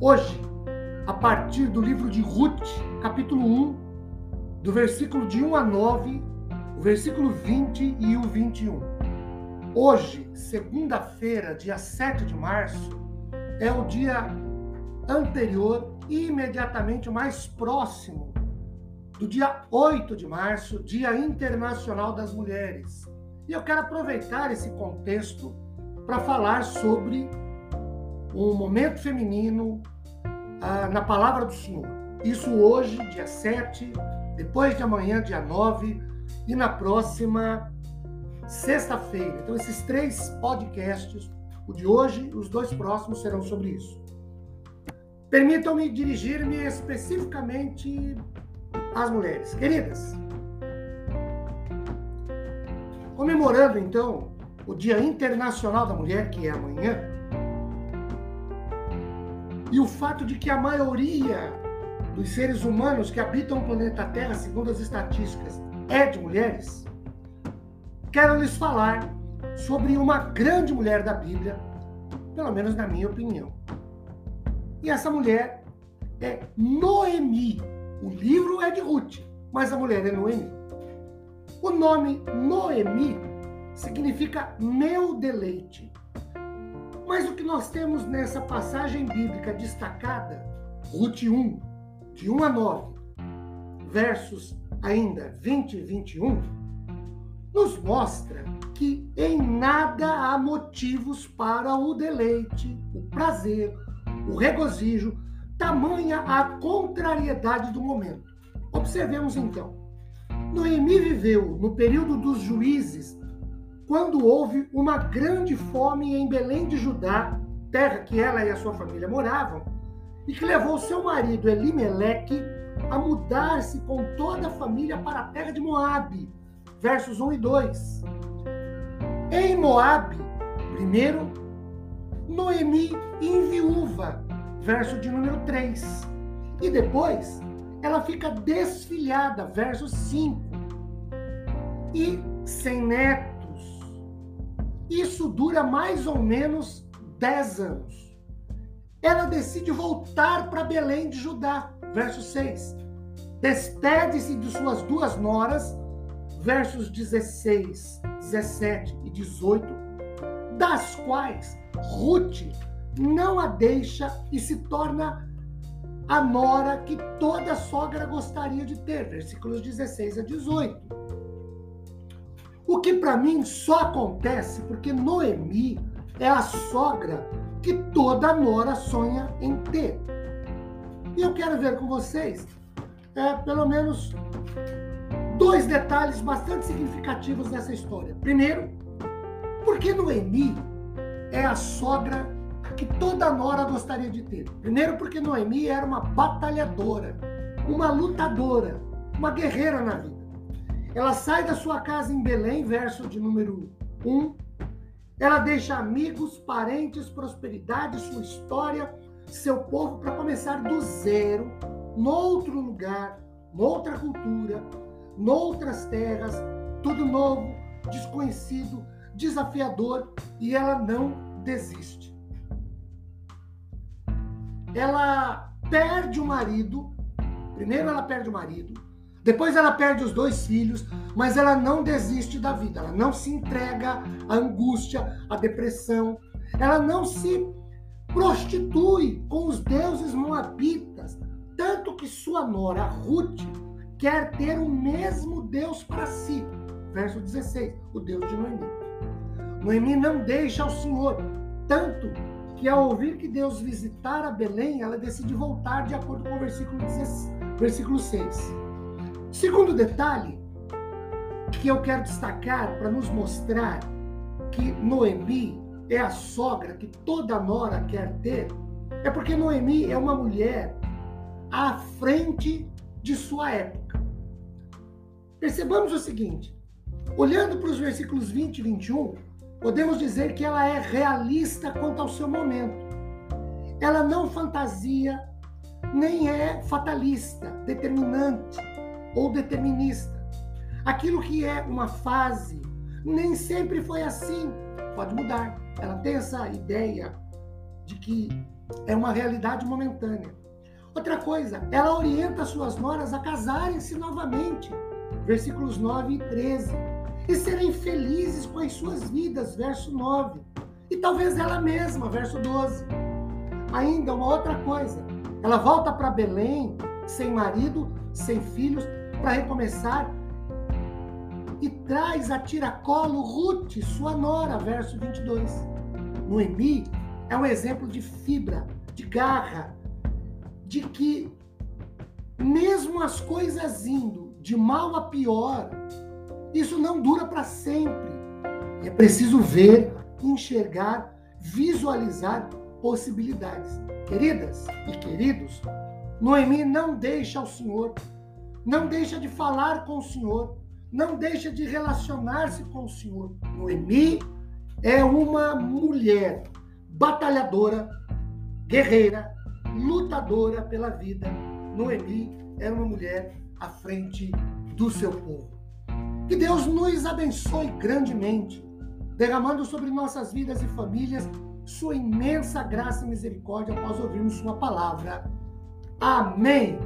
Hoje, a partir do livro de Ruth, capítulo 1, do versículo de 1 a 9, o versículo 20 e o 21. Hoje, segunda-feira, dia 7 de março, é o dia anterior e imediatamente mais próximo do dia 8 de março, Dia Internacional das Mulheres. E eu quero aproveitar esse contexto para falar sobre o momento feminino ah, na palavra do Senhor. Isso hoje, dia 7, depois de amanhã, dia 9, e na próxima sexta-feira. Então, esses três podcasts, o de hoje e os dois próximos, serão sobre isso. Permitam-me dirigir-me especificamente às mulheres. Queridas, comemorando então o Dia Internacional da Mulher, que é amanhã, e o fato de que a maioria dos seres humanos que habitam o planeta Terra, segundo as estatísticas, é de mulheres, quero lhes falar sobre uma grande mulher da Bíblia, pelo menos na minha opinião. E essa mulher é Noemi. O livro é de Ruth, mas a mulher é Noemi. O nome Noemi significa meu deleite. Mas o que nós temos nessa passagem bíblica destacada, Ruth 1, de 1 a 9, versos ainda 20 e 21, nos mostra que em nada há motivos para o deleite, o prazer, o regozijo, tamanha a contrariedade do momento. Observemos então. Noemi viveu no período dos juízes quando houve uma grande fome em Belém de Judá, terra que ela e a sua família moravam, e que levou seu marido Elimeleque a mudar-se com toda a família para a terra de Moabe, versos 1 e 2. Em Moabe, primeiro, Noemi enviúva, verso de número 3. E depois, ela fica desfilhada, verso 5. E sem neto isso dura mais ou menos 10 anos. Ela decide voltar para Belém de Judá, verso 6. Despede-se de suas duas noras, versos 16, 17 e 18, das quais Ruth não a deixa e se torna a nora que toda sogra gostaria de ter, versículos 16 a 18. O que para mim só acontece porque Noemi é a sogra que toda nora sonha em ter. E eu quero ver com vocês é, pelo menos dois detalhes bastante significativos dessa história. Primeiro, porque Noemi é a sogra que toda nora gostaria de ter. Primeiro, porque Noemi era uma batalhadora, uma lutadora, uma guerreira na vida. Ela sai da sua casa em Belém, verso de número 1. Ela deixa amigos, parentes, prosperidade, sua história, seu povo para começar do zero, noutro lugar, noutra cultura, noutras terras, tudo novo, desconhecido, desafiador, e ela não desiste. Ela perde o marido, primeiro ela perde o marido, depois ela perde os dois filhos, mas ela não desiste da vida, ela não se entrega à angústia, à depressão, ela não se prostitui com os deuses moabitas, tanto que sua nora Ruth quer ter o mesmo Deus para si. Verso 16, o Deus de Noemi. Noemi não deixa o Senhor, tanto que ao ouvir que Deus visitara Belém, ela decide voltar de acordo com o versículo, 16, versículo 6. Segundo detalhe que eu quero destacar para nos mostrar que Noemi é a sogra que toda nora quer ter, É porque Noemi é uma mulher à frente de sua época. Percebamos o seguinte: olhando para os versículos 20 e 21, podemos dizer que ela é realista quanto ao seu momento. Ela não fantasia, nem é fatalista, determinante ou determinista. Aquilo que é uma fase nem sempre foi assim, pode mudar. Ela tem essa ideia de que é uma realidade momentânea. Outra coisa, ela orienta suas noras a casarem-se novamente, versículos 9 e 13, e serem felizes com as suas vidas, verso 9, e talvez ela mesma, verso 12. Ainda uma outra coisa, ela volta para Belém, sem marido, sem filhos, para recomeçar, e traz a tiracolo Ruth, sua nora, verso 22. Noemi é um exemplo de fibra, de garra, de que mesmo as coisas indo de mal a pior, isso não dura para sempre. É preciso ver, enxergar, visualizar possibilidades. Queridas e queridos, Noemi não deixa o Senhor, não deixa de falar com o Senhor, não deixa de relacionar-se com o Senhor. Noemi é uma mulher batalhadora, guerreira, lutadora pela vida. Noemi era uma mulher à frente do seu povo. Que Deus nos abençoe grandemente, derramando sobre nossas vidas e famílias sua imensa graça e misericórdia após ouvirmos sua palavra. Amém.